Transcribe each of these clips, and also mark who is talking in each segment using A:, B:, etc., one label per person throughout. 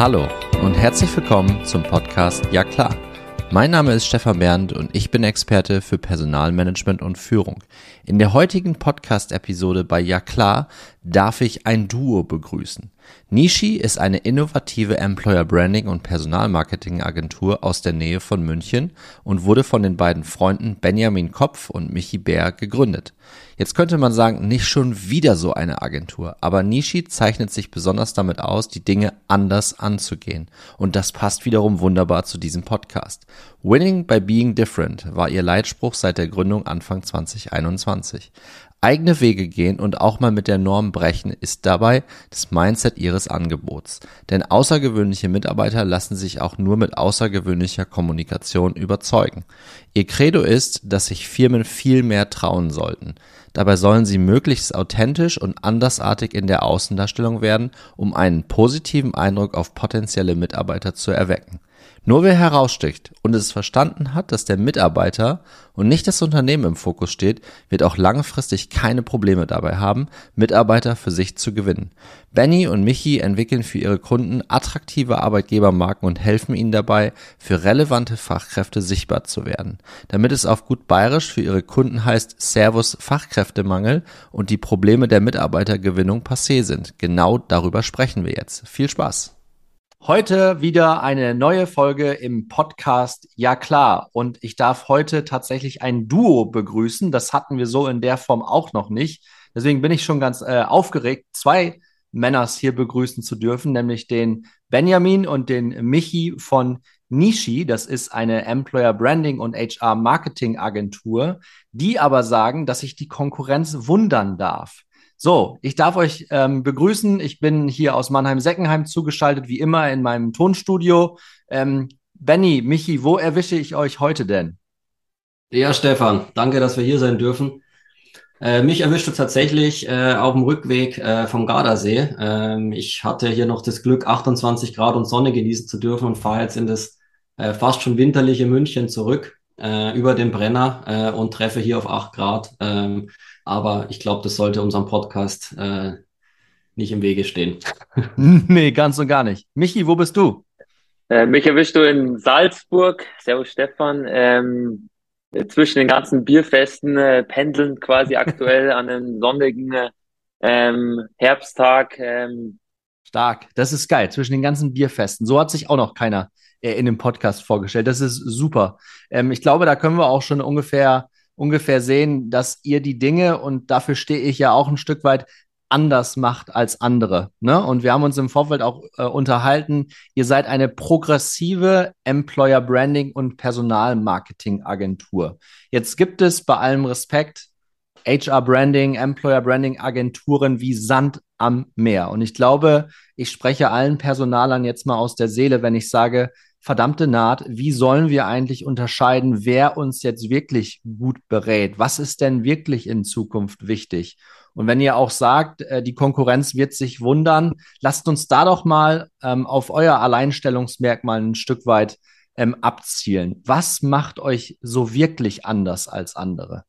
A: Hallo und herzlich willkommen zum Podcast Ja klar. Mein Name ist Stefan Bernd und ich bin Experte für Personalmanagement und Führung. In der heutigen Podcast-Episode bei Ja klar darf ich ein Duo begrüßen. Nishi ist eine innovative Employer Branding und Personalmarketing Agentur aus der Nähe von München und wurde von den beiden Freunden Benjamin Kopf und Michi Bär gegründet. Jetzt könnte man sagen, nicht schon wieder so eine Agentur, aber Nishi zeichnet sich besonders damit aus, die Dinge anders anzugehen. Und das passt wiederum wunderbar zu diesem Podcast. Winning by Being Different war ihr Leitspruch seit der Gründung Anfang 2021. Eigene Wege gehen und auch mal mit der Norm brechen ist dabei das Mindset ihres Angebots. Denn außergewöhnliche Mitarbeiter lassen sich auch nur mit außergewöhnlicher Kommunikation überzeugen. Ihr Credo ist, dass sich Firmen viel mehr trauen sollten. Dabei sollen sie möglichst authentisch und andersartig in der Außendarstellung werden, um einen positiven Eindruck auf potenzielle Mitarbeiter zu erwecken. Nur wer heraussticht und es verstanden hat, dass der Mitarbeiter und nicht das Unternehmen im Fokus steht, wird auch langfristig keine Probleme dabei haben, Mitarbeiter für sich zu gewinnen. Benny und Michi entwickeln für ihre Kunden attraktive Arbeitgebermarken und helfen ihnen dabei, für relevante Fachkräfte sichtbar zu werden. Damit es auf gut bayerisch für ihre Kunden heißt Servus Fachkräftemangel und die Probleme der Mitarbeitergewinnung passé sind. Genau darüber sprechen wir jetzt. Viel Spaß! Heute wieder eine neue Folge im Podcast Ja klar. Und ich darf heute tatsächlich ein Duo begrüßen. Das hatten wir so in der Form auch noch nicht. Deswegen bin ich schon ganz äh, aufgeregt, zwei Männers hier begrüßen zu dürfen, nämlich den Benjamin und den Michi von Nishi. Das ist eine Employer Branding und HR Marketing Agentur, die aber sagen, dass sich die Konkurrenz wundern darf. So, ich darf euch ähm, begrüßen. Ich bin hier aus Mannheim-Seckenheim zugeschaltet, wie immer in meinem Tonstudio. Ähm, Benny, Michi, wo erwische ich euch heute denn?
B: Ja, Stefan, danke, dass wir hier sein dürfen. Äh, mich erwischte tatsächlich äh, auf dem Rückweg äh, vom Gardasee. Ähm, ich hatte hier noch das Glück, 28 Grad und Sonne genießen zu dürfen und fahre jetzt in das äh, fast schon winterliche München zurück äh, über den Brenner äh, und treffe hier auf 8 Grad. Ähm, aber ich glaube, das sollte unserem Podcast äh, nicht im Wege stehen.
A: nee, ganz und gar nicht. Michi, wo bist du?
C: Äh, mich erwischst du in Salzburg. Servus Stefan. Ähm, zwischen den ganzen Bierfesten äh, pendeln quasi aktuell an einem sonnigen ähm, Herbsttag. Ähm.
A: Stark, das ist geil. Zwischen den ganzen Bierfesten. So hat sich auch noch keiner äh, in dem Podcast vorgestellt. Das ist super. Ähm, ich glaube, da können wir auch schon ungefähr ungefähr sehen, dass ihr die Dinge, und dafür stehe ich ja auch ein Stück weit, anders macht als andere. Ne? Und wir haben uns im Vorfeld auch äh, unterhalten, ihr seid eine progressive Employer Branding und Personalmarketing Agentur. Jetzt gibt es bei allem Respekt HR Branding, Employer Branding Agenturen wie Sand am Meer. Und ich glaube, ich spreche allen Personalern jetzt mal aus der Seele, wenn ich sage, verdammte Naht, wie sollen wir eigentlich unterscheiden, wer uns jetzt wirklich gut berät? Was ist denn wirklich in Zukunft wichtig? Und wenn ihr auch sagt, äh, die Konkurrenz wird sich wundern, lasst uns da doch mal ähm, auf euer Alleinstellungsmerkmal ein Stück weit ähm, abzielen. Was macht euch so wirklich anders als andere?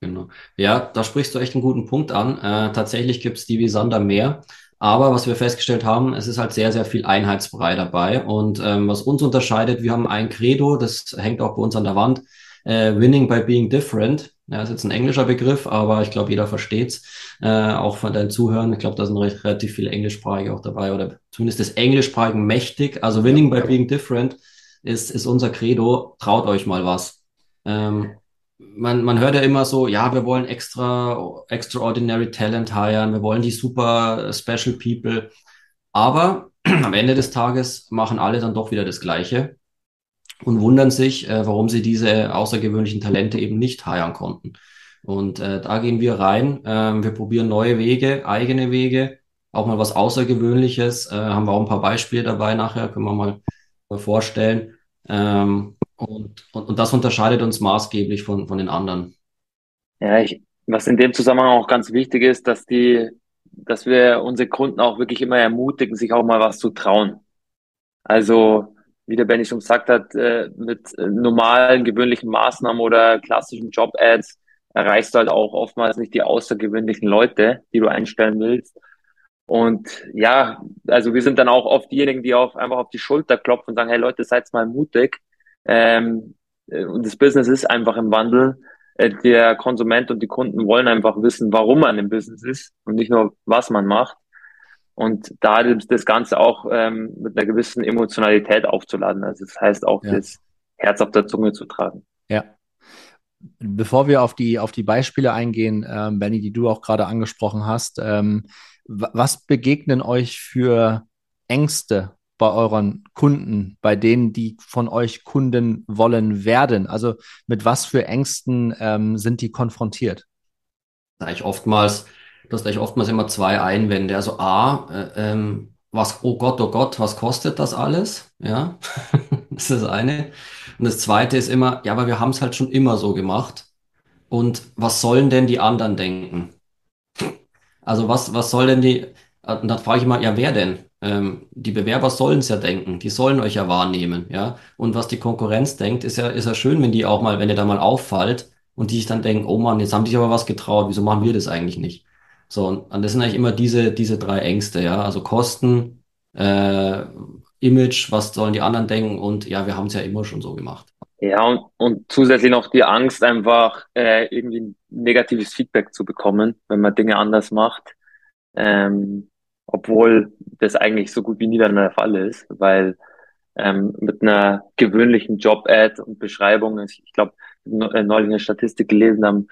B: Genau. Ja, da sprichst du echt einen guten Punkt an. Äh, tatsächlich gibt es die wie Sander mehr. Aber was wir festgestellt haben, es ist halt sehr, sehr viel Einheitsbrei dabei. Und ähm, was uns unterscheidet, wir haben ein Credo, das hängt auch bei uns an der Wand, äh, Winning by Being Different. Ja, ist jetzt ein englischer Begriff, aber ich glaube, jeder versteht's. Äh, auch von deinen Zuhörern. Ich glaube, da sind recht, relativ viele Englischsprachige auch dabei oder zumindest das Englischsprachigen mächtig. Also Winning by Being Different ist, ist unser Credo. Traut euch mal was. Ähm, man, man hört ja immer so, ja, wir wollen extra, extraordinary Talent hiren, wir wollen die super Special People. Aber am Ende des Tages machen alle dann doch wieder das Gleiche und wundern sich, äh, warum sie diese außergewöhnlichen Talente eben nicht hiren konnten. Und äh, da gehen wir rein. Ähm, wir probieren neue Wege, eigene Wege, auch mal was Außergewöhnliches. Äh, haben wir auch ein paar Beispiele dabei nachher, können wir mal vorstellen. Ähm, und, und, und das unterscheidet uns maßgeblich von, von den anderen.
C: Ja, ich, was in dem Zusammenhang auch ganz wichtig ist, dass die, dass wir unsere Kunden auch wirklich immer ermutigen, sich auch mal was zu trauen. Also, wie der Benny schon gesagt hat, äh, mit normalen, gewöhnlichen Maßnahmen oder klassischen Job-Ads erreichst du halt auch oftmals nicht die außergewöhnlichen Leute, die du einstellen willst. Und ja, also wir sind dann auch oft diejenigen, die auf, einfach auf die Schulter klopfen und sagen, hey Leute, seid mal mutig. Ähm, äh, und das Business ist einfach im Wandel. Äh, der Konsument und die Kunden wollen einfach wissen, warum man im Business ist und nicht nur, was man macht. Und da das Ganze auch ähm, mit einer gewissen Emotionalität aufzuladen. Also das heißt auch, ja. das Herz auf der Zunge zu tragen.
A: Ja. Bevor wir auf die, auf die Beispiele eingehen, ähm, Benny, die du auch gerade angesprochen hast, ähm, was begegnen euch für Ängste bei euren Kunden, bei denen, die von euch Kunden wollen werden? Also mit was für Ängsten ähm, sind die konfrontiert?
B: Eigentlich oftmals, das ist eigentlich oftmals immer zwei Einwände. Also A, äh, ähm, was, oh Gott, oh Gott, was kostet das alles? Ja, das ist das eine. Und das zweite ist immer, ja, aber wir haben es halt schon immer so gemacht. Und was sollen denn die anderen denken? Also was, was soll denn die, und dann frage ich mal, ja, wer denn? Ähm, die Bewerber sollen es ja denken, die sollen euch ja wahrnehmen, ja. Und was die Konkurrenz denkt, ist ja, ist ja schön, wenn die auch mal, wenn ihr da mal auffallt und die sich dann denken, oh Mann, jetzt haben die sich aber was getraut, wieso machen wir das eigentlich nicht? So, und, und das sind eigentlich immer diese, diese drei Ängste, ja. Also Kosten, äh, Image, was sollen die anderen denken und ja, wir haben es ja immer schon so gemacht.
C: Ja, und, und zusätzlich noch die Angst, einfach äh, irgendwie negatives Feedback zu bekommen, wenn man Dinge anders macht. Ähm, obwohl das eigentlich so gut wie nie dann der Fall ist, weil ähm, mit einer gewöhnlichen Job-Ad und Beschreibung, ich, ich glaube, äh, neulich eine Statistik gelesen haben,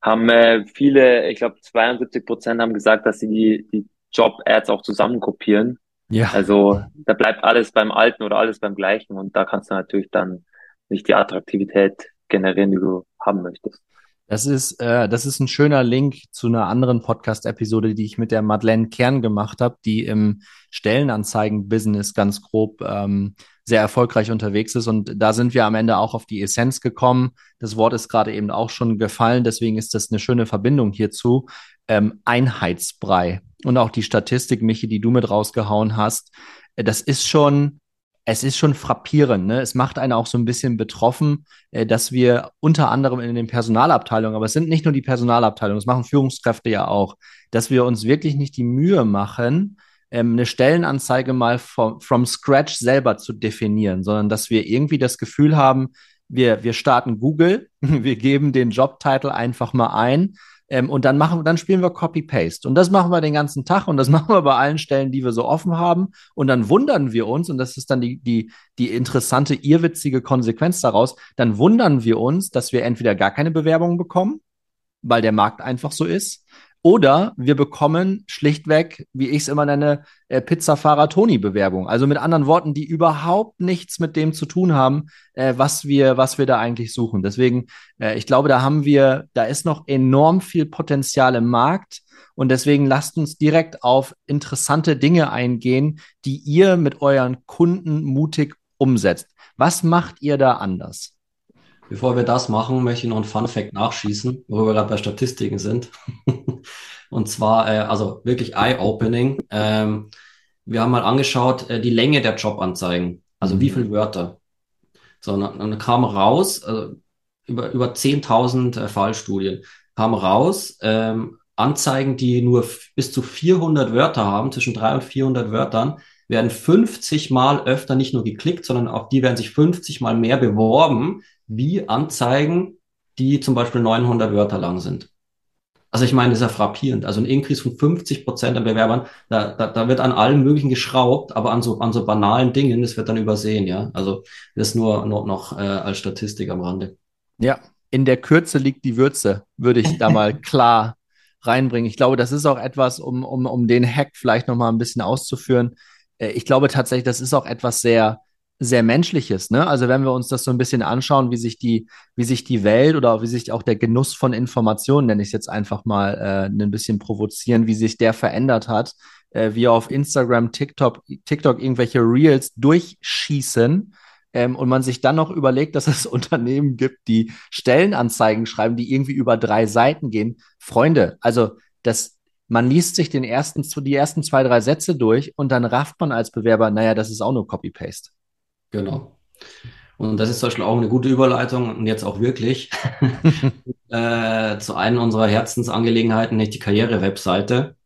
C: haben äh, viele, ich glaube 72 Prozent haben gesagt, dass sie die, die Job-Ads auch zusammenkopieren. Ja. Also da bleibt alles beim Alten oder alles beim Gleichen und da kannst du natürlich dann nicht die Attraktivität generieren, die du haben möchtest.
A: Das ist, äh, das ist ein schöner Link zu einer anderen Podcast-Episode, die ich mit der Madeleine Kern gemacht habe, die im Stellenanzeigen-Business ganz grob ähm, sehr erfolgreich unterwegs ist. Und da sind wir am Ende auch auf die Essenz gekommen. Das Wort ist gerade eben auch schon gefallen, deswegen ist das eine schöne Verbindung hierzu. Ähm, Einheitsbrei. Und auch die Statistik, Michi, die du mit rausgehauen hast, äh, das ist schon es ist schon frappierend. Ne? Es macht einen auch so ein bisschen betroffen, äh, dass wir unter anderem in den Personalabteilungen, aber es sind nicht nur die Personalabteilungen, das machen Führungskräfte ja auch, dass wir uns wirklich nicht die Mühe machen, ähm, eine Stellenanzeige mal from, from scratch selber zu definieren, sondern dass wir irgendwie das Gefühl haben, wir, wir starten Google, wir geben den Jobtitel einfach mal ein ähm, und dann machen, dann spielen wir Copy-Paste. Und das machen wir den ganzen Tag und das machen wir bei allen Stellen, die wir so offen haben. Und dann wundern wir uns, und das ist dann die, die, die interessante, irrwitzige Konsequenz daraus, dann wundern wir uns, dass wir entweder gar keine Bewerbungen bekommen, weil der Markt einfach so ist, oder wir bekommen schlichtweg, wie ich es immer nenne, äh, Pizzafahrer Toni-Bewerbung. Also mit anderen Worten, die überhaupt nichts mit dem zu tun haben, äh, was wir, was wir da eigentlich suchen. Deswegen, äh, ich glaube, da haben wir, da ist noch enorm viel Potenzial im Markt. Und deswegen lasst uns direkt auf interessante Dinge eingehen, die ihr mit euren Kunden mutig umsetzt. Was macht ihr da anders?
B: Bevor wir das machen, möchte ich noch ein Fun Fact nachschießen, wo wir gerade bei Statistiken sind. Und zwar, äh, also wirklich eye-opening. Ähm, wir haben mal angeschaut, äh, die Länge der Jobanzeigen. Also wie mhm. viele Wörter. So, und dann kam raus, also über, über 10.000 äh, Fallstudien, kam raus, ähm, Anzeigen, die nur bis zu 400 Wörter haben, zwischen 300 und 400 Wörtern, werden 50 Mal öfter nicht nur geklickt, sondern auch die werden sich 50 Mal mehr beworben, wie Anzeigen, die zum Beispiel 900 Wörter lang sind. Also ich meine, das ist ja frappierend. Also ein Increase von 50 Prozent an Bewerbern, da, da, da wird an allem Möglichen geschraubt, aber an so, an so banalen Dingen, das wird dann übersehen, ja. Also das ist nur noch, noch äh, als Statistik am Rande.
A: Ja, in der Kürze liegt die Würze, würde ich da mal klar reinbringen. Ich glaube, das ist auch etwas, um, um, um den Hack vielleicht nochmal ein bisschen auszuführen. Äh, ich glaube tatsächlich, das ist auch etwas sehr, sehr Menschliches, ne? Also wenn wir uns das so ein bisschen anschauen, wie sich die, wie sich die Welt oder wie sich auch der Genuss von Informationen, nenne ich es jetzt einfach mal, äh, ein bisschen provozieren, wie sich der verändert hat, äh, wie auf Instagram, TikTok, TikTok irgendwelche Reels durchschießen ähm, und man sich dann noch überlegt, dass es Unternehmen gibt, die Stellenanzeigen schreiben, die irgendwie über drei Seiten gehen. Freunde, also das, man liest sich den ersten, die ersten zwei, drei Sätze durch und dann rafft man als Bewerber, naja, das ist auch nur Copy-Paste.
B: Genau. Und das ist zum Beispiel auch eine gute Überleitung und jetzt auch wirklich äh, zu einer unserer Herzensangelegenheiten, nicht die Karriere-Webseite.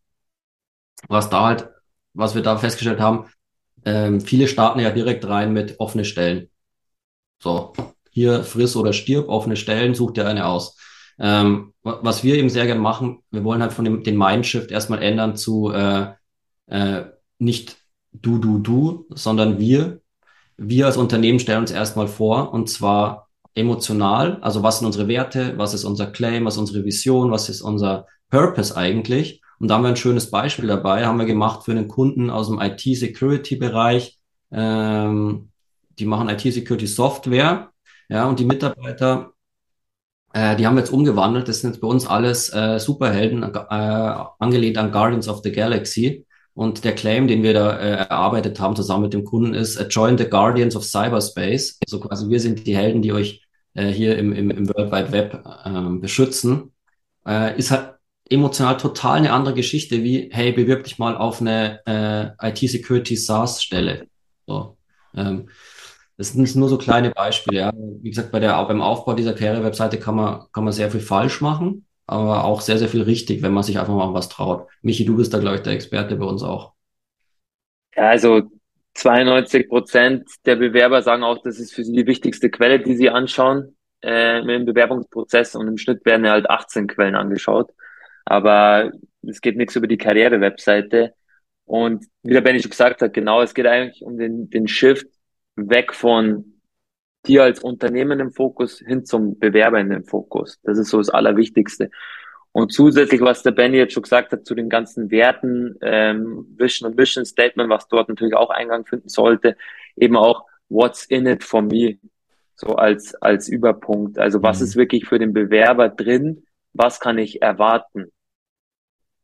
B: was da halt, was wir da festgestellt haben, ähm, viele starten ja direkt rein mit offene Stellen. So, hier friss oder stirb, offene Stellen, such dir eine aus. Ähm, was wir eben sehr gerne machen, wir wollen halt von dem den Mindshift erstmal ändern zu äh, äh, nicht du, du, du, sondern wir. Wir als Unternehmen stellen uns erstmal vor und zwar emotional, also was sind unsere Werte, was ist unser Claim, was ist unsere Vision, was ist unser Purpose eigentlich. Und da haben wir ein schönes Beispiel dabei, haben wir gemacht für einen Kunden aus dem IT-Security-Bereich. Ähm, die machen IT-Security-Software, ja, und die Mitarbeiter, äh, die haben jetzt umgewandelt. Das sind jetzt bei uns alles äh, Superhelden, äh, angelehnt an Guardians of the Galaxy. Und der Claim, den wir da äh, erarbeitet haben zusammen mit dem Kunden, ist uh, Join the Guardians of Cyberspace. Also quasi wir sind die Helden, die euch äh, hier im, im, im World Wide Web äh, beschützen. Äh, ist halt emotional total eine andere Geschichte wie, hey, bewirb dich mal auf eine äh, IT-Security SaaS-Stelle. So. Ähm, das sind nur so kleine Beispiele. Ja. Wie gesagt, bei der, beim Aufbau dieser Karriere-Webseite kann man, kann man sehr viel falsch machen, aber auch sehr, sehr viel richtig, wenn man sich einfach mal was traut. Michi, du bist da, glaube ich, der Experte bei uns auch.
C: Ja, also 92 Prozent der Bewerber sagen auch, das ist für sie die wichtigste Quelle, die sie anschauen äh, im Bewerbungsprozess und im Schnitt werden ja halt 18 Quellen angeschaut. Aber es geht nichts über die Karriere-Webseite. Und wie der Benny schon gesagt hat, genau, es geht eigentlich um den, den Shift weg von dir als Unternehmen im Fokus hin zum Bewerber in den Fokus. Das ist so das Allerwichtigste. Und zusätzlich, was der Benny jetzt schon gesagt hat, zu den ganzen Werten, ähm, Vision und Mission Statement, was dort natürlich auch Eingang finden sollte, eben auch What's in it for me, so als, als Überpunkt. Also was mhm. ist wirklich für den Bewerber drin? Was kann ich erwarten,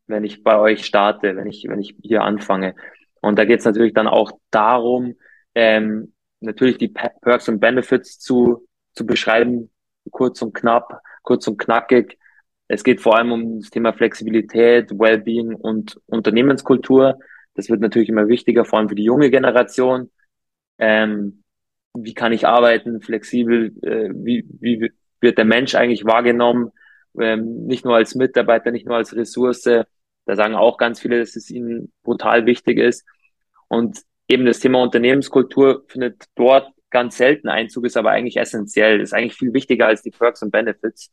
C: wenn ich bei euch starte, wenn ich, wenn ich hier anfange? Und da geht es natürlich dann auch darum, ähm, natürlich die Perks und Benefits zu, zu beschreiben, kurz und knapp, kurz und knackig. Es geht vor allem um das Thema Flexibilität, Wellbeing und Unternehmenskultur. Das wird natürlich immer wichtiger, vor allem für die junge Generation. Ähm, wie kann ich arbeiten, flexibel, äh, wie, wie wird der Mensch eigentlich wahrgenommen, ähm, nicht nur als Mitarbeiter, nicht nur als Ressource. Da sagen auch ganz viele, dass es ihnen brutal wichtig ist. Und eben das Thema Unternehmenskultur findet dort ganz selten Einzug, ist aber eigentlich essentiell, ist eigentlich viel wichtiger als die Perks und Benefits.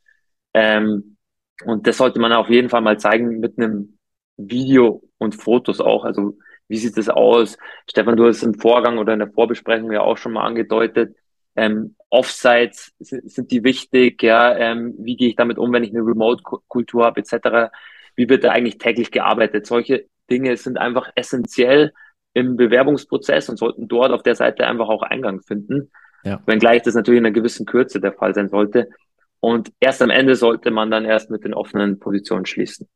C: Ähm, und das sollte man auf jeden Fall mal zeigen mit einem Video und Fotos auch. Also wie sieht das aus? Stefan, du hast im Vorgang oder in der Vorbesprechung ja auch schon mal angedeutet. Ähm, Offsites sind, die wichtig? Ja, ähm, wie gehe ich damit um, wenn ich eine Remote-Kultur habe etc. Wie wird da eigentlich täglich gearbeitet? Solche Dinge sind einfach essentiell im Bewerbungsprozess und sollten dort auf der Seite einfach auch Eingang finden. Ja. Wenngleich das natürlich in einer gewissen Kürze der Fall sein sollte. Und erst am Ende sollte man dann erst mit den offenen Positionen schließen.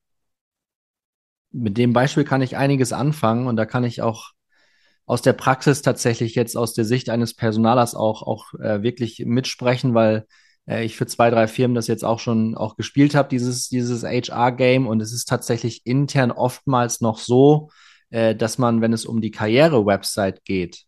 A: Mit dem Beispiel kann ich einiges anfangen und da kann ich auch aus der Praxis tatsächlich jetzt aus der Sicht eines Personalers auch, auch äh, wirklich mitsprechen, weil äh, ich für zwei, drei Firmen das jetzt auch schon auch gespielt habe, dieses, dieses HR-Game und es ist tatsächlich intern oftmals noch so, äh, dass man, wenn es um die Karriere-Website geht,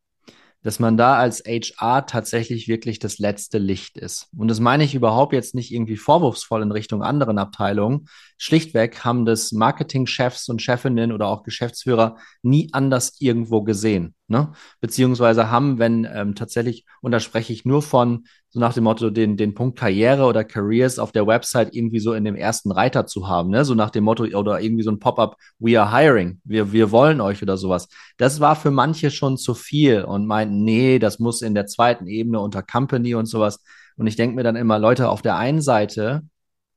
A: dass man da als HR tatsächlich wirklich das letzte Licht ist. Und das meine ich überhaupt jetzt nicht irgendwie vorwurfsvoll in Richtung anderen Abteilungen. Schlichtweg haben das Marketingchefs und Chefinnen oder auch Geschäftsführer nie anders irgendwo gesehen. Ne? Beziehungsweise haben, wenn ähm, tatsächlich, und da spreche ich nur von so nach dem Motto, den, den Punkt Karriere oder Careers auf der Website irgendwie so in dem ersten Reiter zu haben, ne? So nach dem Motto, oder irgendwie so ein Pop-up, we are hiring, wir, wir wollen euch oder sowas. Das war für manche schon zu viel und meinten, nee, das muss in der zweiten Ebene unter Company und sowas. Und ich denke mir dann immer, Leute, auf der einen Seite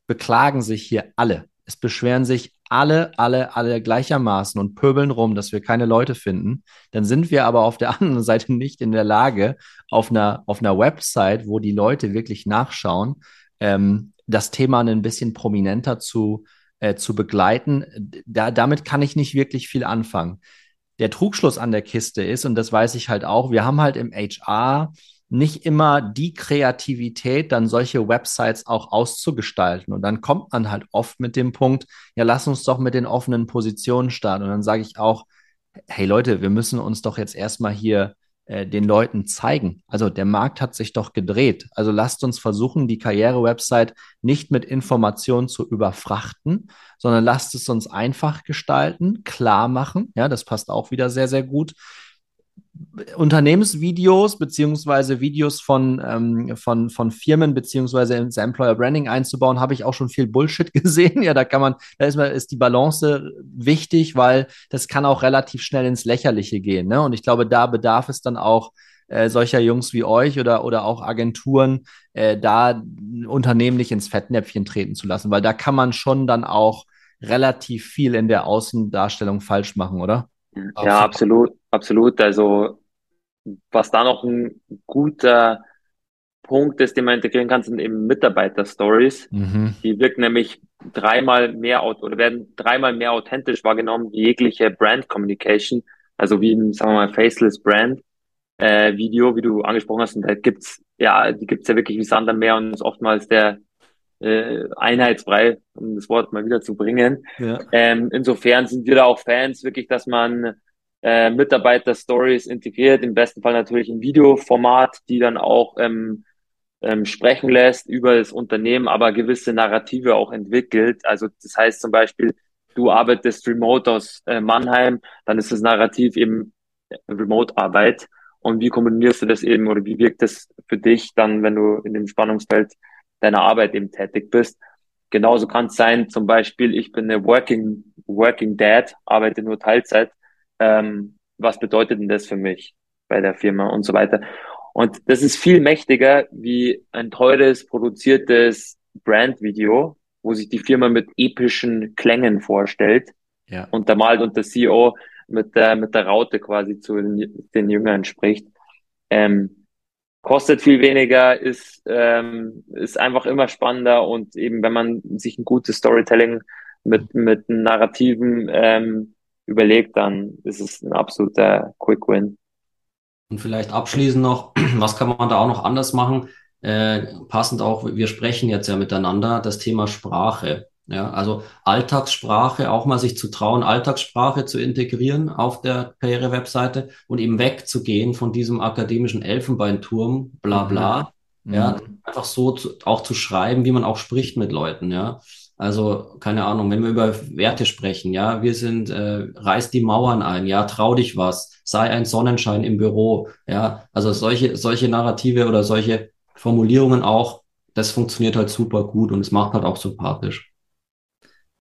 A: beklagen sich hier alle. Es beschweren sich alle, alle, alle gleichermaßen und pöbeln rum, dass wir keine Leute finden. Dann sind wir aber auf der anderen Seite nicht in der Lage, auf einer, auf einer Website, wo die Leute wirklich nachschauen, ähm, das Thema ein bisschen prominenter zu, äh, zu begleiten. Da, damit kann ich nicht wirklich viel anfangen. Der Trugschluss an der Kiste ist, und das weiß ich halt auch, wir haben halt im HR nicht immer die Kreativität, dann solche Websites auch auszugestalten. Und dann kommt man halt oft mit dem Punkt, ja, lass uns doch mit den offenen Positionen starten. Und dann sage ich auch, hey Leute, wir müssen uns doch jetzt erstmal hier äh, den Leuten zeigen. Also der Markt hat sich doch gedreht. Also lasst uns versuchen, die Karriere-Website nicht mit Informationen zu überfrachten, sondern lasst es uns einfach gestalten, klar machen. Ja, das passt auch wieder sehr, sehr gut. Unternehmensvideos beziehungsweise Videos von, ähm, von, von Firmen beziehungsweise ins Employer Branding einzubauen, habe ich auch schon viel Bullshit gesehen. Ja, da kann man, da ist, ist die Balance wichtig, weil das kann auch relativ schnell ins Lächerliche gehen. Ne? Und ich glaube, da bedarf es dann auch äh, solcher Jungs wie euch oder, oder auch Agenturen, äh, da Unternehmen nicht ins Fettnäpfchen treten zu lassen, weil da kann man schon dann auch relativ viel in der Außendarstellung falsch machen, oder?
C: Ja, absolut, absolut. Also was da noch ein guter Punkt ist, den man integrieren kann, sind eben Mitarbeiter-Stories. Mhm. Die wirken nämlich dreimal mehr oder werden dreimal mehr authentisch wahrgenommen wie jegliche Brand Communication. Also wie ein, sagen wir mal, Faceless Brand äh, Video, wie du angesprochen hast. Und da gibt's, ja, die gibt's ja wirklich wie Sand am Meer und ist oftmals der äh, einheitsbrei, um das Wort mal wieder zu bringen. Ja. Ähm, insofern sind wir da auch Fans, wirklich, dass man äh, Mitarbeiter-Stories integriert, im besten Fall natürlich im Videoformat, die dann auch ähm, ähm, sprechen lässt über das Unternehmen, aber gewisse Narrative auch entwickelt. Also das heißt zum Beispiel, du arbeitest remote aus äh, Mannheim, dann ist das Narrativ eben Remote-Arbeit. Und wie kombinierst du das eben oder wie wirkt das für dich dann, wenn du in dem Spannungsfeld deiner Arbeit eben tätig bist? Genauso kann es sein, zum Beispiel, ich bin eine Working, Working Dad, arbeite nur Teilzeit ähm, was bedeutet denn das für mich bei der Firma und so weiter. Und das ist viel mächtiger wie ein teures, produziertes Brandvideo, wo sich die Firma mit epischen Klängen vorstellt. Ja. Und der malt und der CEO mit der, mit der Raute quasi zu den, den Jüngern spricht. Ähm, kostet viel weniger, ist, ähm, ist einfach immer spannender und eben, wenn man sich ein gutes Storytelling mit, mit Narrativen ähm, überlegt, dann ist es ein absoluter Quick Win.
B: Und vielleicht abschließend noch, was kann man da auch noch anders machen? Äh, passend auch, wir sprechen jetzt ja miteinander, das Thema Sprache. Ja, also Alltagssprache, auch mal sich zu trauen, Alltagssprache zu integrieren auf der Karriere-Webseite und eben wegzugehen von diesem akademischen Elfenbeinturm, bla bla. Mhm. Ja, mhm. einfach so zu, auch zu schreiben, wie man auch spricht mit Leuten, ja. Also, keine Ahnung, wenn wir über Werte sprechen, ja, wir sind, äh, reiß die Mauern ein, ja, trau dich was, sei ein Sonnenschein im Büro, ja, also solche, solche Narrative oder solche Formulierungen auch, das funktioniert halt super gut und es macht halt auch sympathisch.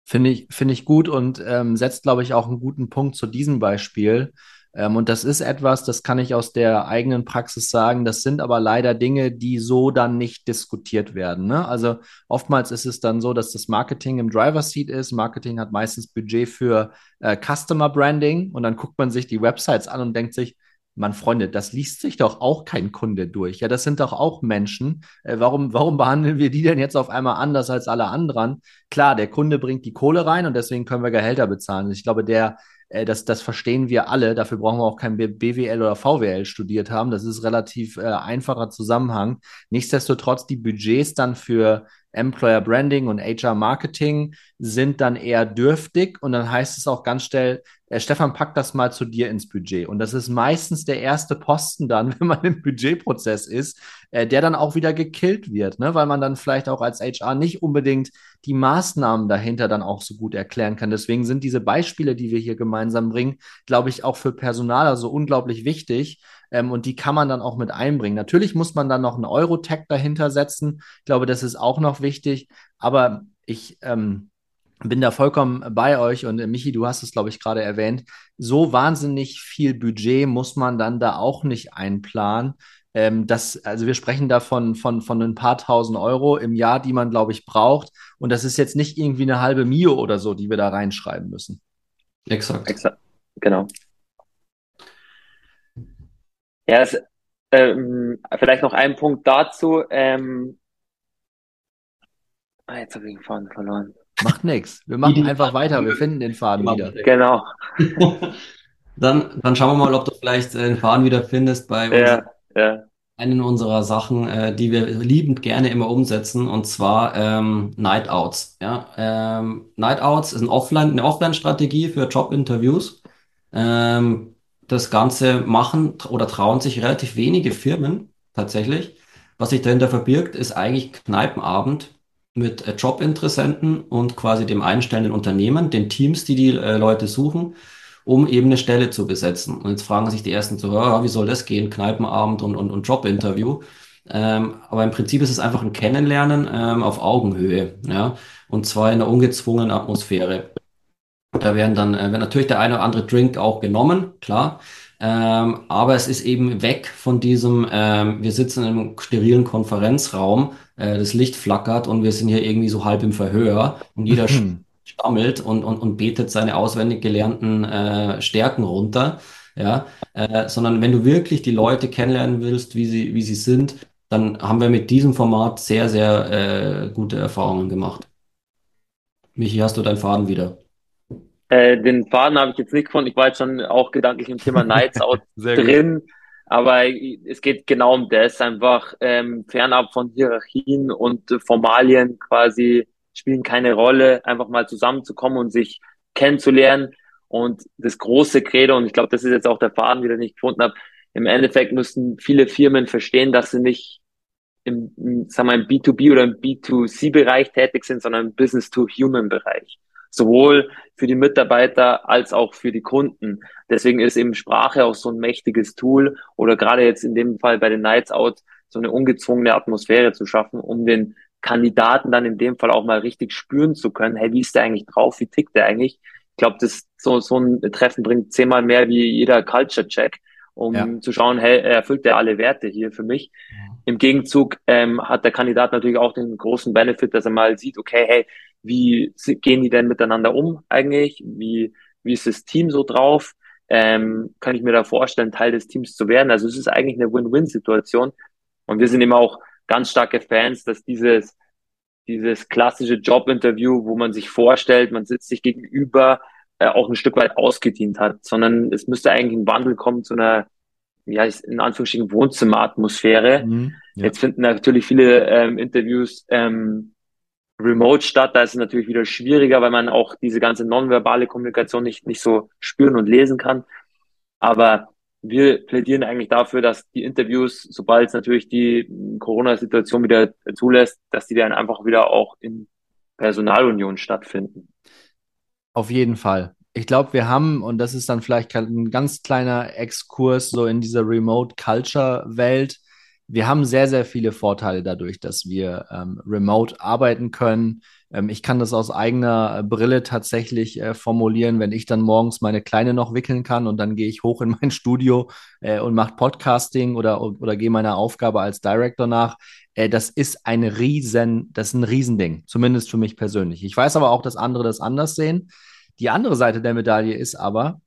A: Finde ich, finde ich gut und ähm, setzt, glaube ich, auch einen guten Punkt zu diesem Beispiel. Ähm, und das ist etwas, das kann ich aus der eigenen Praxis sagen. Das sind aber leider Dinge, die so dann nicht diskutiert werden. Ne? Also oftmals ist es dann so, dass das Marketing im Driver Seat ist. Marketing hat meistens Budget für äh, Customer Branding und dann guckt man sich die Websites an und denkt sich, Mann, Freunde, das liest sich doch auch kein Kunde durch. Ja, das sind doch auch Menschen. Äh, warum, warum behandeln wir die denn jetzt auf einmal anders als alle anderen? Klar, der Kunde bringt die Kohle rein und deswegen können wir Gehälter bezahlen. Ich glaube, der, äh, das, das verstehen wir alle. Dafür brauchen wir auch kein BWL oder VWL studiert haben. Das ist relativ äh, einfacher Zusammenhang. Nichtsdestotrotz, die Budgets dann für Employer Branding und HR Marketing sind dann eher dürftig und dann heißt es auch ganz schnell, äh, Stefan, pack das mal zu dir ins Budget. Und das ist meistens der erste Posten dann, wenn man im Budgetprozess ist, äh, der dann auch wieder gekillt wird, ne? weil man dann vielleicht auch als HR nicht unbedingt die Maßnahmen dahinter dann auch so gut erklären kann. Deswegen sind diese Beispiele, die wir hier gemeinsam bringen, glaube ich, auch für Personaler so unglaublich wichtig. Ähm, und die kann man dann auch mit einbringen. Natürlich muss man dann noch einen Euro-Tag dahinter setzen. Ich glaube, das ist auch noch wichtig. Aber ich ähm, bin da vollkommen bei euch und äh, Michi, du hast es, glaube ich, gerade erwähnt. So wahnsinnig viel Budget muss man dann da auch nicht einplanen. Ähm, das, also wir sprechen da von, von, von ein paar tausend Euro im Jahr, die man, glaube ich, braucht. Und das ist jetzt nicht irgendwie eine halbe Mio oder so, die wir da reinschreiben müssen.
C: Exakt. Exakt. Genau. Ja, es, ähm, vielleicht noch ein Punkt dazu. Ähm, ah, jetzt habe ich den Faden verloren.
A: Macht nichts. Wir machen einfach weiter. Wir finden den Faden wieder.
C: Genau.
B: dann, dann schauen wir mal, ob du vielleicht den Faden wieder findest bei ja. Ja. Einen unserer Sachen, äh, die wir liebend gerne immer umsetzen, und zwar ähm, Night Outs. Ja? Ähm, Night Outs ist ein Offline, eine Offline-Strategie für Jobinterviews. Ähm, das Ganze machen oder trauen sich relativ wenige Firmen tatsächlich. Was sich dahinter verbirgt, ist eigentlich Kneipenabend mit äh, Jobinteressenten und quasi dem einstellenden Unternehmen, den Teams, die die äh, Leute suchen, um eben eine Stelle zu besetzen. Und jetzt fragen sich die ersten so, ja, wie soll das gehen? Kneipenabend und, und, und Jobinterview. Ähm, aber im Prinzip ist es einfach ein Kennenlernen ähm, auf Augenhöhe, ja, und zwar in einer ungezwungenen Atmosphäre. Da werden dann, äh, wird natürlich der eine oder andere Drink auch genommen, klar. Ähm, aber es ist eben weg von diesem, ähm, wir sitzen in einem sterilen Konferenzraum, äh, das Licht flackert und wir sind hier irgendwie so halb im Verhör und jeder stammelt und, und, und betet seine auswendig gelernten äh, Stärken runter. Ja, äh, sondern wenn du wirklich die Leute kennenlernen willst, wie sie, wie sie sind, dann haben wir mit diesem Format sehr, sehr äh, gute Erfahrungen gemacht. Michi, hast du deinen Faden wieder?
C: Äh, den Faden habe ich jetzt nicht gefunden. Ich war jetzt schon auch gedanklich im Thema Nights Out drin. Gut. Aber es geht genau um das, einfach ähm, fernab von Hierarchien und äh, Formalien quasi spielen keine Rolle, einfach mal zusammenzukommen und sich kennenzulernen. Und das große Credo, und ich glaube, das ist jetzt auch der Faden, den ich gefunden habe, im Endeffekt müssen viele Firmen verstehen, dass sie nicht im, sagen wir, im B2B oder im B2C-Bereich tätig sind, sondern im Business-to-Human-Bereich sowohl für die Mitarbeiter als auch für die Kunden. Deswegen ist eben Sprache auch so ein mächtiges Tool oder gerade jetzt in dem Fall bei den Nights Out so eine ungezwungene Atmosphäre zu schaffen, um den Kandidaten dann in dem Fall auch mal richtig spüren zu können, hey, wie ist der eigentlich drauf, wie tickt der eigentlich? Ich glaube, das so, so ein Treffen bringt zehnmal mehr wie jeder Culture-Check, um ja. zu schauen, hey, erfüllt der alle Werte hier für mich. Ja. Im Gegenzug ähm, hat der Kandidat natürlich auch den großen Benefit, dass er mal sieht, okay, hey, wie gehen die denn miteinander um eigentlich? Wie, wie ist das Team so drauf? Ähm, kann ich mir da vorstellen, Teil des Teams zu werden? Also es ist eigentlich eine Win-Win-Situation. Und wir sind immer auch ganz starke Fans, dass dieses, dieses klassische Job-Interview, wo man sich vorstellt, man sitzt sich gegenüber, äh, auch ein Stück weit ausgedient hat, sondern es müsste eigentlich ein Wandel kommen zu einer, ja, in Anführungsstrichen Wohnzimmeratmosphäre. Mhm, ja. Jetzt finden natürlich viele ähm, Interviews ähm, remote statt. Da ist es natürlich wieder schwieriger, weil man auch diese ganze nonverbale Kommunikation nicht, nicht so spüren und lesen kann. Aber wir plädieren eigentlich dafür, dass die Interviews, sobald es natürlich die Corona-Situation wieder zulässt, dass die dann einfach wieder auch in Personalunion stattfinden.
A: Auf jeden Fall. Ich glaube, wir haben, und das ist dann vielleicht ein ganz kleiner Exkurs so in dieser Remote-Culture-Welt, wir haben sehr, sehr viele Vorteile dadurch, dass wir ähm, remote arbeiten können. Ähm, ich kann das aus eigener äh, Brille tatsächlich äh, formulieren, wenn ich dann morgens meine Kleine noch wickeln kann und dann gehe ich hoch in mein Studio äh, und mache Podcasting oder, oder gehe meiner Aufgabe als Director nach. Äh, das ist ein riesen, das ist ein Riesending, zumindest für mich persönlich. Ich weiß aber auch, dass andere das anders sehen. Die andere Seite der Medaille ist aber,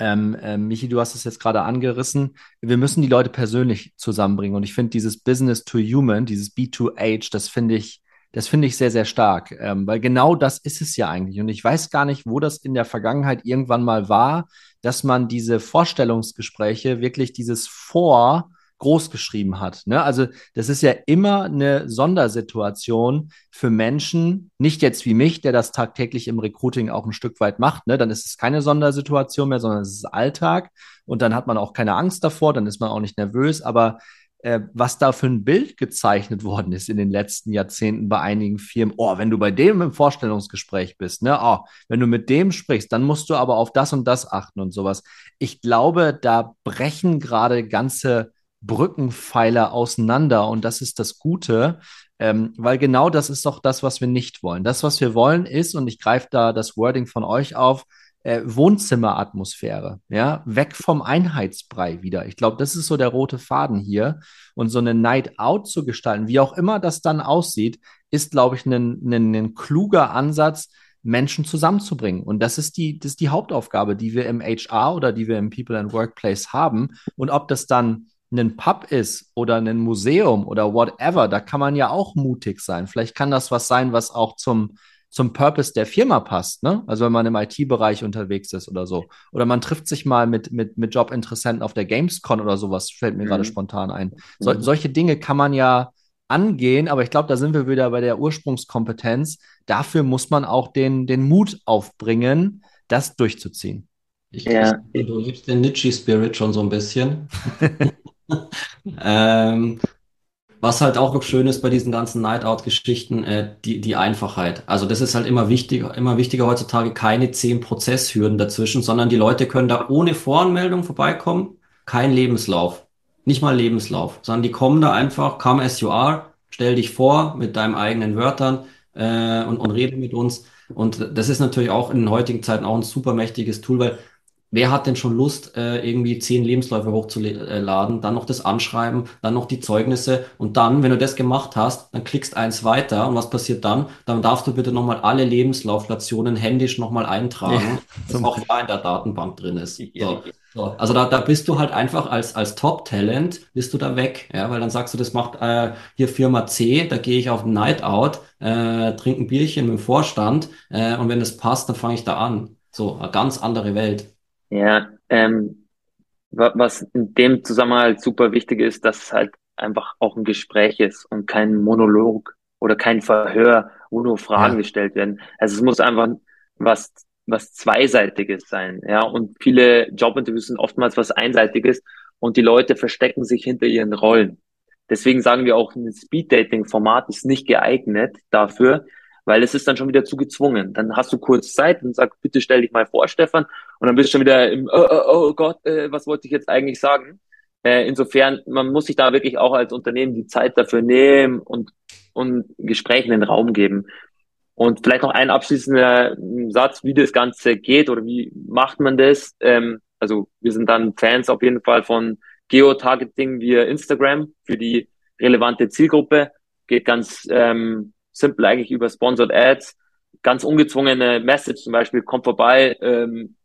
A: ähm, äh, Michi, du hast es jetzt gerade angerissen. Wir müssen die Leute persönlich zusammenbringen. Und ich finde dieses Business to Human, dieses B2H, das finde ich, das finde ich sehr, sehr stark. Ähm, weil genau das ist es ja eigentlich. Und ich weiß gar nicht, wo das in der Vergangenheit irgendwann mal war, dass man diese Vorstellungsgespräche wirklich dieses Vor- groß geschrieben hat. Ne? Also das ist ja immer eine Sondersituation für Menschen, nicht jetzt wie mich, der das tagtäglich im Recruiting auch ein Stück weit macht. Ne? Dann ist es keine Sondersituation mehr, sondern es ist Alltag und dann hat man auch keine Angst davor, dann ist man auch nicht nervös. Aber äh, was da für ein Bild gezeichnet worden ist in den letzten Jahrzehnten bei einigen Firmen. Oh, wenn du bei dem im Vorstellungsgespräch bist, ne, oh, wenn du mit dem sprichst, dann musst du aber auf das und das achten und sowas. Ich glaube, da brechen gerade ganze Brückenpfeiler auseinander und das ist das Gute, ähm, weil genau das ist doch das, was wir nicht wollen. Das, was wir wollen, ist, und ich greife da das Wording von euch auf, äh, Wohnzimmeratmosphäre, ja, weg vom Einheitsbrei wieder. Ich glaube, das ist so der rote Faden hier. Und so eine Night Out zu gestalten, wie auch immer das dann aussieht, ist, glaube ich, ein, kluger Ansatz, Menschen zusammenzubringen. Und das ist die, das ist die Hauptaufgabe, die wir im HR oder die wir im People and Workplace haben. Und ob das dann ein Pub ist oder ein Museum oder whatever, da kann man ja auch mutig sein. Vielleicht kann das was sein, was auch zum, zum Purpose der Firma passt, ne? Also wenn man im IT-Bereich unterwegs ist oder so. Oder man trifft sich mal mit, mit, mit Jobinteressenten auf der Gamescon oder sowas, fällt mir mhm. gerade spontan ein. So, mhm. Solche Dinge kann man ja angehen, aber ich glaube, da sind wir wieder bei der Ursprungskompetenz. Dafür muss man auch den, den Mut aufbringen, das durchzuziehen.
B: Ich, ja. ich, du lebst den Nietzsche-Spirit schon so ein bisschen. ähm, was halt auch noch schön ist bei diesen ganzen Night-Out-Geschichten, äh, die, die Einfachheit. Also das ist halt immer wichtiger, immer wichtiger heutzutage, keine zehn Prozesshürden dazwischen, sondern die Leute können da ohne Voranmeldung vorbeikommen, kein Lebenslauf. Nicht mal Lebenslauf, sondern die kommen da einfach, come as you are, stell dich vor mit deinen eigenen Wörtern äh, und, und rede mit uns. Und das ist natürlich auch in den heutigen Zeiten auch ein super mächtiges Tool, weil Wer hat denn schon Lust, äh, irgendwie zehn Lebensläufe hochzuladen, dann noch das Anschreiben, dann noch die Zeugnisse und dann, wenn du das gemacht hast, dann klickst eins weiter und was passiert dann? Dann darfst du bitte nochmal alle Lebenslauflationen händisch nochmal eintragen, ja, dass auch da in der Datenbank drin ist. So. So. Also da, da bist du halt einfach als, als Top-Talent, bist du da weg, ja, weil dann sagst du, das macht äh, hier Firma C, da gehe ich auf ein Night Out, äh, trinke ein Bierchen mit dem Vorstand äh, und wenn es passt, dann fange ich da an. So, eine ganz andere Welt.
C: Ja, ähm, was in dem Zusammenhang halt super wichtig ist, dass es halt einfach auch ein Gespräch ist und kein Monolog oder kein Verhör, wo nur Fragen ja. gestellt werden. Also es muss einfach was, was Zweiseitiges sein, ja. Und viele Jobinterviews sind oftmals was Einseitiges und die Leute verstecken sich hinter ihren Rollen. Deswegen sagen wir auch, ein Speed-Dating-Format ist nicht geeignet dafür, weil es ist dann schon wieder zu gezwungen. Dann hast du kurz Zeit und sagst, bitte stell dich mal vor, Stefan, und dann bist du schon wieder im, oh, oh, oh Gott, äh, was wollte ich jetzt eigentlich sagen? Äh, insofern, man muss sich da wirklich auch als Unternehmen die Zeit dafür nehmen und, und Gesprächen den Raum geben. Und vielleicht noch ein abschließender Satz, wie das Ganze geht oder wie macht man das? Ähm, also wir sind dann Fans auf jeden Fall von Geotargeting via Instagram für die relevante Zielgruppe. Geht ganz ähm, simpel eigentlich über Sponsored Ads, ganz ungezwungene Message zum Beispiel, komm vorbei, ähm,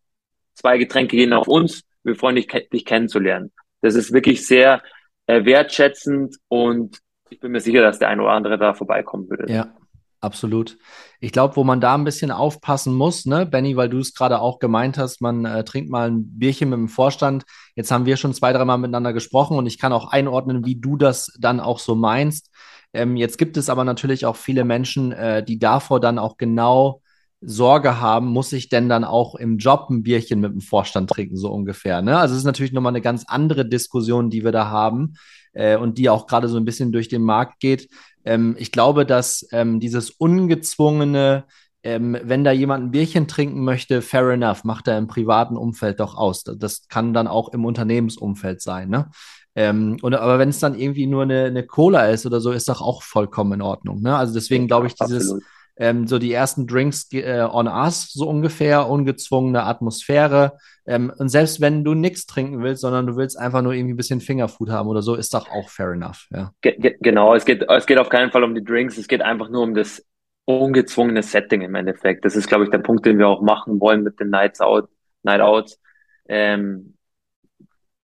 C: zwei Getränke gehen auf uns, wir freuen dich, dich kennenzulernen. Das ist wirklich sehr äh, wertschätzend und ich bin mir sicher, dass der eine oder andere da vorbeikommen würde.
A: Ja, absolut. Ich glaube, wo man da ein bisschen aufpassen muss, ne, Benny, weil du es gerade auch gemeint hast, man äh, trinkt mal ein Bierchen mit dem Vorstand. Jetzt haben wir schon zwei, dreimal miteinander gesprochen und ich kann auch einordnen, wie du das dann auch so meinst. Ähm, jetzt gibt es aber natürlich auch viele Menschen, äh, die davor dann auch genau Sorge haben, muss ich denn dann auch im Job ein Bierchen mit dem Vorstand trinken, so ungefähr. Ne? Also es ist natürlich nochmal eine ganz andere Diskussion, die wir da haben äh, und die auch gerade so ein bisschen durch den Markt geht. Ähm, ich glaube, dass ähm, dieses ungezwungene, ähm, wenn da jemand ein Bierchen trinken möchte, fair enough, macht er im privaten Umfeld doch aus. Das kann dann auch im Unternehmensumfeld sein. Ne? Ähm, und, aber wenn es dann irgendwie nur eine, eine Cola ist oder so, ist doch auch vollkommen in Ordnung. Ne? Also deswegen glaube ich, dieses ähm, so die ersten Drinks äh, on us, so ungefähr, ungezwungene Atmosphäre. Ähm, und selbst wenn du nichts trinken willst, sondern du willst einfach nur irgendwie ein bisschen Fingerfood haben oder so, ist doch auch fair enough. Ja.
C: Ge genau, es geht, es geht auf keinen Fall um die Drinks, es geht einfach nur um das ungezwungene Setting im Endeffekt. Das ist, glaube ich, der Punkt, den wir auch machen wollen mit den Nights Out, Night Outs. Ähm,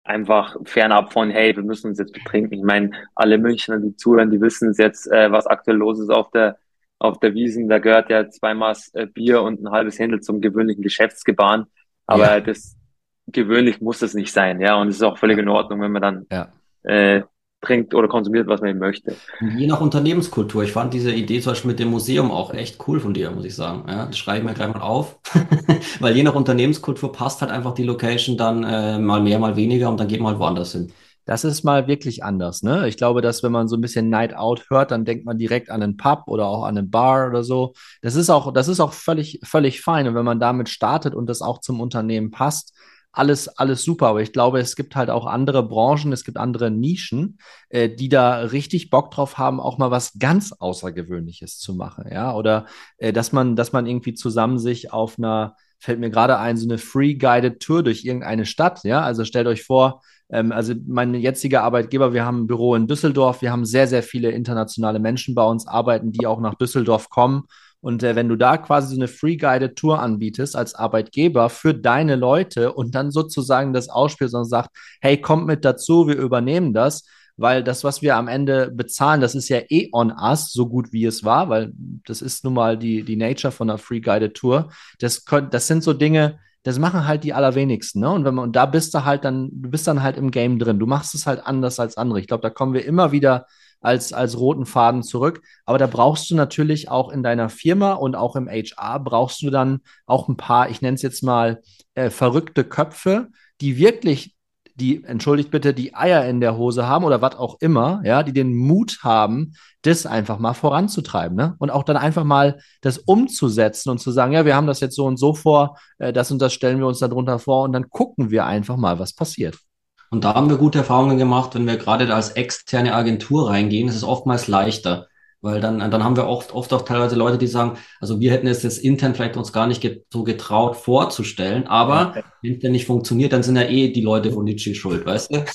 C: einfach fernab von, hey, wir müssen uns jetzt betrinken. Ich meine, alle Münchner, die zuhören, die wissen jetzt, äh, was aktuell los ist auf der auf der Wiesen. Da gehört ja zwei Maß äh, Bier und ein halbes Händel zum gewöhnlichen Geschäftsgebaren. Aber ja. das gewöhnlich muss es nicht sein, ja. Und es ist auch völlig in Ordnung, wenn man dann ja. äh, trinkt oder konsumiert, was man möchte.
B: Je nach Unternehmenskultur. Ich fand diese Idee zum Beispiel mit dem Museum auch echt cool von dir, muss ich sagen. Ja, das schreibe ich mir gleich mal auf. Weil je nach Unternehmenskultur passt halt einfach die Location dann äh, mal mehr, mal weniger und dann geht man halt woanders hin.
A: Das ist mal wirklich anders, ne? Ich glaube, dass wenn man so ein bisschen Night Out hört, dann denkt man direkt an einen Pub oder auch an einen Bar oder so. Das ist auch, das ist auch völlig, völlig fein. Und wenn man damit startet und das auch zum Unternehmen passt, alles, alles super. Aber ich glaube, es gibt halt auch andere Branchen, es gibt andere Nischen, äh, die da richtig Bock drauf haben, auch mal was ganz Außergewöhnliches zu machen. Ja, oder äh, dass man, dass man irgendwie zusammen sich auf einer, fällt mir gerade ein, so eine Free Guided Tour durch irgendeine Stadt. Ja, also stellt euch vor, ähm, also mein jetziger Arbeitgeber, wir haben ein Büro in Düsseldorf, wir haben sehr, sehr viele internationale Menschen bei uns arbeiten, die auch nach Düsseldorf kommen und äh, wenn du da quasi so eine Free-Guided Tour anbietest als Arbeitgeber für deine Leute und dann sozusagen das ausspielst und sagt, hey, kommt mit dazu, wir übernehmen das, weil das, was wir am Ende bezahlen, das ist ja eh on us, so gut wie es war, weil das ist nun mal die, die Nature von einer Free-Guided Tour. Das, das sind so Dinge, das machen halt die allerwenigsten, ne? Und wenn man, und da bist du halt dann, du bist dann halt im Game drin. Du machst es halt anders als andere. Ich glaube, da kommen wir immer wieder als, als roten Faden zurück. Aber da brauchst du natürlich auch in deiner Firma und auch im HR brauchst du dann auch ein paar, ich nenne es jetzt mal, äh, verrückte Köpfe, die wirklich die, entschuldigt bitte, die Eier in der Hose haben oder was auch immer, ja, die den Mut haben, das einfach mal voranzutreiben, ne? Und auch dann einfach mal das umzusetzen und zu sagen, ja, wir haben das jetzt so und so vor, äh, das und das stellen wir uns darunter vor und dann gucken wir einfach mal, was passiert.
B: Und da haben wir gute Erfahrungen gemacht, wenn wir gerade als externe Agentur reingehen, ist es oftmals leichter. Weil dann, dann haben wir oft, oft auch teilweise Leute, die sagen, also wir hätten es jetzt intern vielleicht uns gar nicht get so getraut vorzustellen, aber ja. wenn es denn nicht funktioniert, dann sind ja eh die Leute von Nietzsche schuld, weißt du?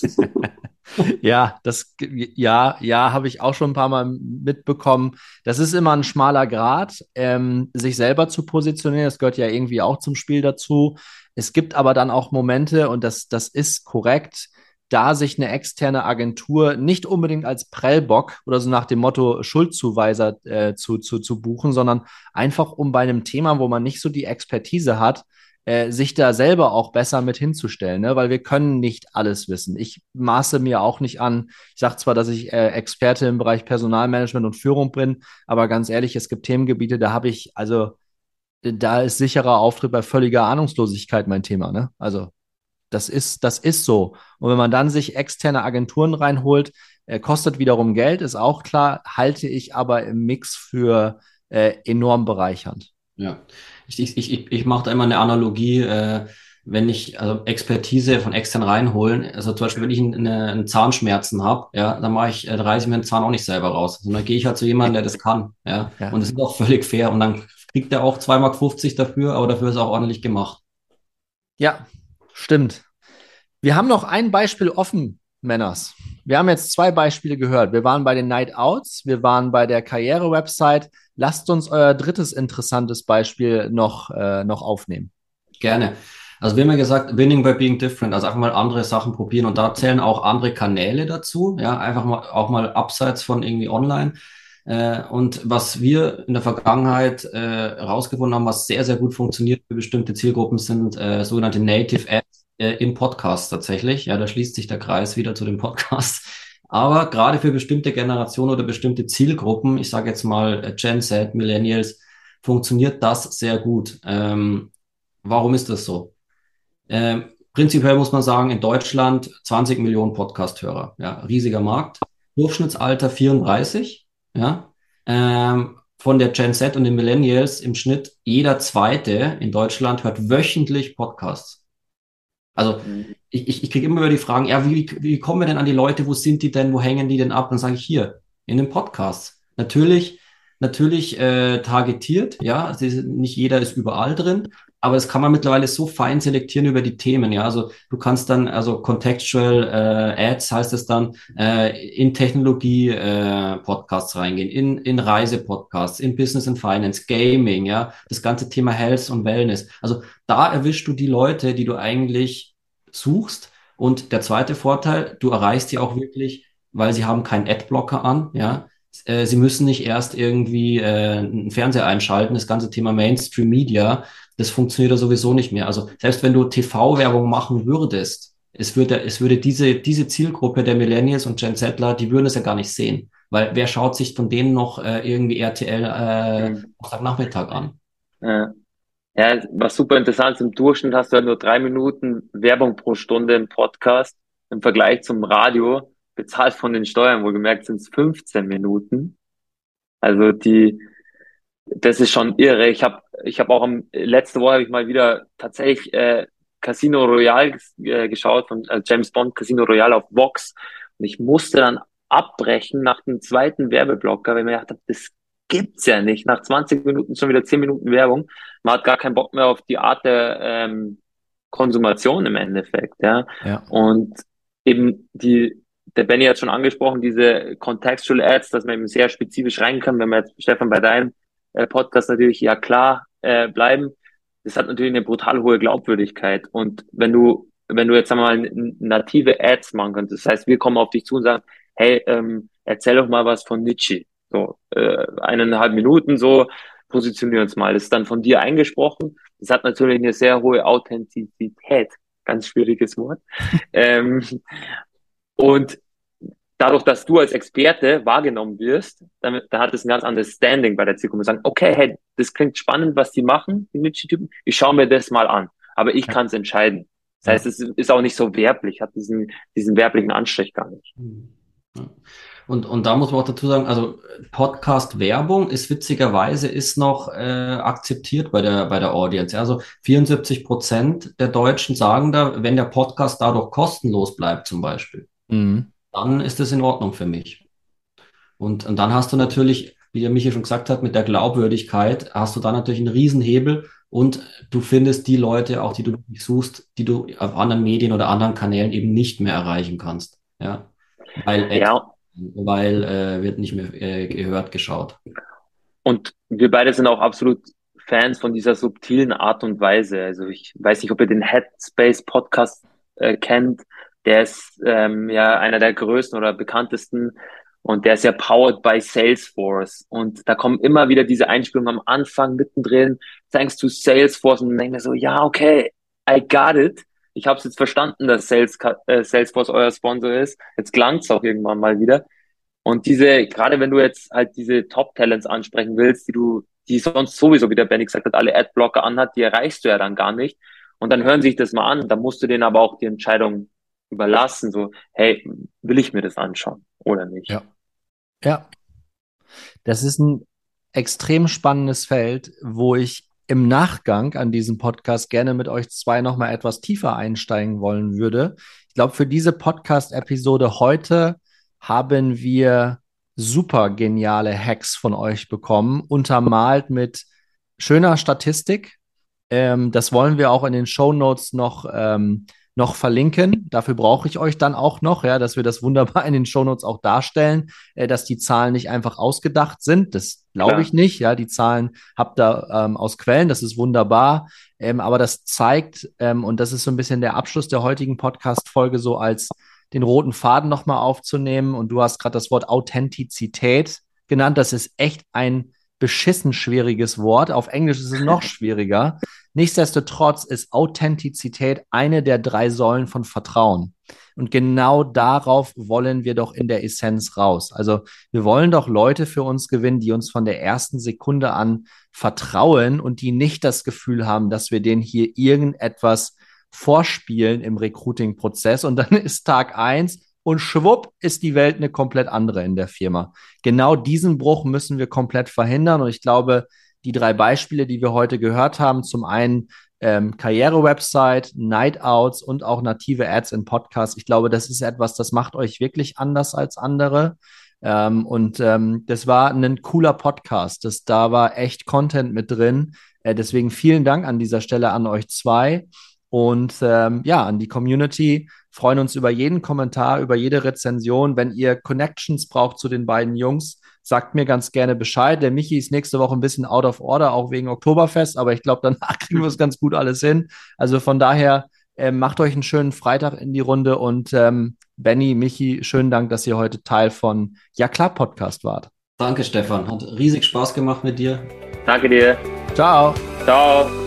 A: ja, das, ja, ja, habe ich auch schon ein paar Mal mitbekommen. Das ist immer ein schmaler Grad, ähm, sich selber zu positionieren. Das gehört ja irgendwie auch zum Spiel dazu. Es gibt aber dann auch Momente, und das, das ist korrekt, da sich eine externe Agentur nicht unbedingt als Prellbock oder so nach dem Motto Schuldzuweiser äh, zu, zu, zu buchen, sondern einfach um bei einem Thema, wo man nicht so die Expertise hat, äh, sich da selber auch besser mit hinzustellen, ne? weil wir können nicht alles wissen. Ich maße mir auch nicht an, ich sage zwar, dass ich äh, Experte im Bereich Personalmanagement und Führung bin, aber ganz ehrlich, es gibt Themengebiete, da habe ich, also da ist sicherer Auftritt bei völliger Ahnungslosigkeit mein Thema. Ne? Also das ist, das ist so. Und wenn man dann sich externe Agenturen reinholt, äh, kostet wiederum Geld, ist auch klar, halte ich aber im Mix für äh, enorm bereichernd.
B: Ja, ich, ich, ich, ich mache da immer eine Analogie, äh, wenn ich also Expertise von extern reinholen, also zum Beispiel, wenn ich eine, einen Zahnschmerzen habe, ja, dann mache ich, äh, reiße ich mir den Zahn auch nicht selber raus, sondern gehe ich halt zu jemandem, der das kann, ja, ja. und das ist auch völlig fair und dann kriegt er auch 2,50 Mark dafür, aber dafür ist er auch ordentlich gemacht.
A: Ja, Stimmt. Wir haben noch ein Beispiel offen, Männers. Wir haben jetzt zwei Beispiele gehört. Wir waren bei den Night Outs, wir waren bei der Karriere-Website. Lasst uns euer drittes interessantes Beispiel noch, äh, noch aufnehmen.
B: Gerne. Also wir haben ja gesagt, winning by being different, also einfach mal andere Sachen probieren und da zählen auch andere Kanäle dazu, ja, einfach mal auch mal abseits von irgendwie online. Äh, und was wir in der Vergangenheit äh, herausgefunden haben, was sehr, sehr gut funktioniert für bestimmte Zielgruppen, sind äh, sogenannte Native Ads äh, im Podcast tatsächlich. Ja, da schließt sich der Kreis wieder zu dem Podcast. Aber gerade für bestimmte Generationen oder bestimmte Zielgruppen, ich sage jetzt mal äh, Gen Z, Millennials, funktioniert das sehr gut. Ähm, warum ist das so? Ähm, prinzipiell muss man sagen, in Deutschland 20 Millionen Podcast-Hörer. Ja, riesiger Markt. Durchschnittsalter 34. Ja, ähm, von der Gen Z und den Millennials im Schnitt jeder zweite in Deutschland hört wöchentlich Podcasts. Also ich, ich, ich kriege immer wieder die Fragen, ja, wie, wie kommen wir denn an die Leute, wo sind die denn, wo hängen die denn ab? Dann sage ich hier, in den Podcasts. Natürlich, natürlich äh, targetiert, ja, nicht jeder ist überall drin, aber das kann man mittlerweile so fein selektieren über die Themen. Ja, also du kannst dann, also contextual äh, Ads heißt es dann, äh, in Technologie äh, Podcasts reingehen, in, in Reise Podcasts, in Business and Finance, Gaming, ja, das ganze Thema Health und Wellness. Also da erwischst du die Leute, die du eigentlich suchst. Und der zweite Vorteil, du erreichst die auch wirklich, weil sie haben keinen Adblocker an, ja. Äh, sie müssen nicht erst irgendwie äh, einen Fernseher einschalten, das ganze Thema Mainstream Media das funktioniert ja sowieso nicht mehr. Also selbst wenn du TV-Werbung machen würdest, es würde, es würde diese, diese Zielgruppe der Millennials und Gen Zler, die würden es ja gar nicht sehen. Weil wer schaut sich von denen noch äh, irgendwie RTL äh, mhm. Nachmittag an?
C: Ja. ja, was super interessant ist, im Durchschnitt hast du ja nur drei Minuten Werbung pro Stunde im Podcast. Im Vergleich zum Radio, bezahlt von den Steuern, wohlgemerkt sind es 15 Minuten. Also die, das ist schon irre. Ich habe ich hab auch am, letzte Woche habe ich mal wieder tatsächlich äh, Casino Royale äh, geschaut von äh, James Bond Casino Royale auf Vox und ich musste dann abbrechen nach dem zweiten Werbeblocker, weil ich mir gedacht habe, das gibt's ja nicht. Nach 20 Minuten schon wieder 10 Minuten Werbung. Man hat gar keinen Bock mehr auf die Art der ähm, Konsumation im Endeffekt, ja. ja. Und eben die, der Benny hat schon angesprochen, diese Contextual Ads, dass man eben sehr spezifisch rein kann, wenn man jetzt, Stefan, bei deinem äh, Podcast natürlich ja klar äh, bleiben. Das hat natürlich eine brutal hohe Glaubwürdigkeit. Und wenn du, wenn du jetzt einmal native Ads machen könntest, das heißt, wir kommen auf dich zu und sagen, hey, ähm, erzähl doch mal was von Nietzsche. So, äh, eineinhalb Minuten so, positionieren uns mal. Das ist dann von dir eingesprochen Das hat natürlich eine sehr hohe Authentizität, ganz schwieriges Wort. ähm, und dadurch, dass du als Experte wahrgenommen wirst, damit, da hat es ein ganz anderes Standing bei der Zielgruppe. Sagen, okay, hey, das klingt spannend, was die machen, die Nitschi-Typen. Ich schaue mir das mal an. Aber ich kann es entscheiden. Das heißt, es ist auch nicht so werblich, hat diesen, diesen werblichen Anstrich gar nicht.
B: Und, und da muss man auch dazu sagen, also Podcast-Werbung ist witzigerweise ist noch äh, akzeptiert bei der, bei der Audience. Also 74 Prozent der Deutschen sagen da, wenn der Podcast dadurch kostenlos bleibt zum Beispiel, mhm dann ist das in Ordnung für mich. Und, und dann hast du natürlich, wie der Michael schon gesagt hat, mit der Glaubwürdigkeit hast du dann natürlich einen Riesenhebel und du findest die Leute, auch die du suchst, die du auf anderen Medien oder anderen Kanälen eben nicht mehr erreichen kannst. Ja. Weil, ja. weil äh, wird nicht mehr äh, gehört, geschaut.
C: Und wir beide sind auch absolut Fans von dieser subtilen Art und Weise. Also ich weiß nicht, ob ihr den Headspace Podcast äh, kennt. Der ist ähm, ja einer der größten oder bekanntesten und der ist ja powered by Salesforce. Und da kommen immer wieder diese Einspielungen am Anfang, mittendrin, thanks to Salesforce. Und dann denke ich so, ja, okay, I got it. Ich habe es jetzt verstanden, dass Sales, äh, Salesforce euer Sponsor ist. Jetzt klang's auch irgendwann mal wieder. Und diese, gerade wenn du jetzt halt diese Top-Talents ansprechen willst, die du, die sonst sowieso, wie der Benny gesagt hat, alle Adblocker anhat, die erreichst du ja dann gar nicht. Und dann hören sich das mal an. Da musst du denen aber auch die Entscheidung überlassen, so, hey, will ich mir das anschauen oder nicht?
A: Ja. Ja. Das ist ein extrem spannendes Feld, wo ich im Nachgang an diesem Podcast gerne mit euch zwei nochmal etwas tiefer einsteigen wollen würde. Ich glaube, für diese Podcast-Episode heute haben wir super geniale Hacks von euch bekommen, untermalt mit schöner Statistik. Ähm, das wollen wir auch in den Show Notes noch ähm, noch verlinken. Dafür brauche ich euch dann auch noch, ja, dass wir das wunderbar in den Shownotes auch darstellen, äh, dass die Zahlen nicht einfach ausgedacht sind. Das glaube ich nicht. Ja, die Zahlen habt ihr ähm, aus Quellen, das ist wunderbar. Ähm, aber das zeigt, ähm, und das ist so ein bisschen der Abschluss der heutigen Podcast-Folge, so als den roten Faden nochmal aufzunehmen. Und du hast gerade das Wort Authentizität genannt. Das ist echt ein beschissen schwieriges Wort. Auf Englisch ist es noch schwieriger. Nichtsdestotrotz ist Authentizität eine der drei Säulen von Vertrauen. Und genau darauf wollen wir doch in der Essenz raus. Also wir wollen doch Leute für uns gewinnen, die uns von der ersten Sekunde an vertrauen und die nicht das Gefühl haben, dass wir denen hier irgendetwas vorspielen im Recruiting-Prozess. Und dann ist Tag eins und schwupp ist die Welt eine komplett andere in der Firma. Genau diesen Bruch müssen wir komplett verhindern. Und ich glaube, die drei Beispiele, die wir heute gehört haben, zum einen ähm, Karriere-Website, Night-Outs und auch native Ads in Podcasts. Ich glaube, das ist etwas, das macht euch wirklich anders als andere. Ähm, und ähm, das war ein cooler Podcast. Das, da war echt Content mit drin. Äh, deswegen vielen Dank an dieser Stelle an euch zwei. Und ähm, ja, an die Community freuen uns über jeden Kommentar, über jede Rezension. Wenn ihr Connections braucht zu den beiden Jungs, sagt mir ganz gerne Bescheid. Der Michi ist nächste Woche ein bisschen out of order, auch wegen Oktoberfest, aber ich glaube, danach kriegen wir es ganz gut alles hin. Also von daher äh, macht euch einen schönen Freitag in die Runde und ähm, Benny, Michi, schönen Dank, dass ihr heute Teil von Ja klar Podcast wart.
B: Danke, Stefan. Hat riesig Spaß gemacht mit dir.
C: Danke dir.
A: Ciao.
C: Ciao.